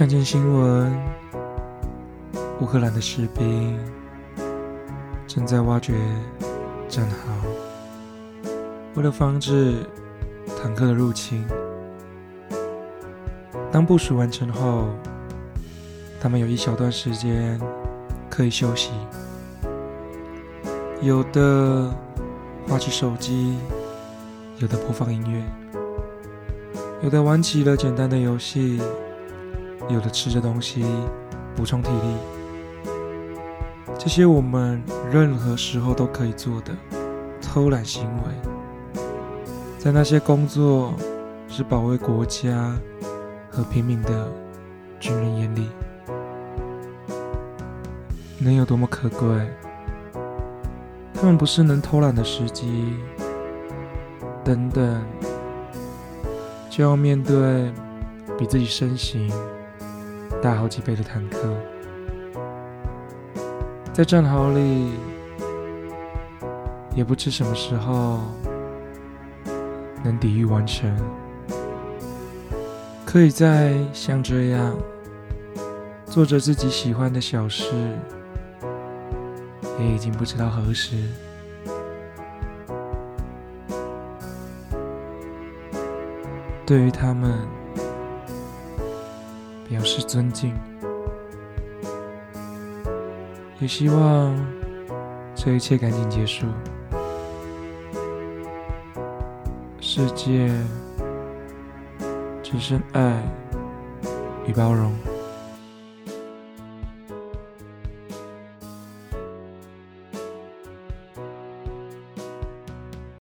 看见新闻，乌克兰的士兵正在挖掘战壕，为了防止坦克的入侵。当部署完成后，他们有一小段时间可以休息，有的划起手机，有的播放音乐，有的玩起了简单的游戏。有的吃着东西补充体力，这些我们任何时候都可以做的偷懒行为，在那些工作是保卫国家和平民的军人眼里，能有多么可贵？他们不是能偷懒的时机，等等，就要面对比自己身形。大好几倍的坦克，在战壕里，也不知什么时候能抵御完成。可以在像这样做着自己喜欢的小事，也已经不知道何时。对于他们。表示尊敬，也希望这一切赶紧结束。世界只剩爱与包容。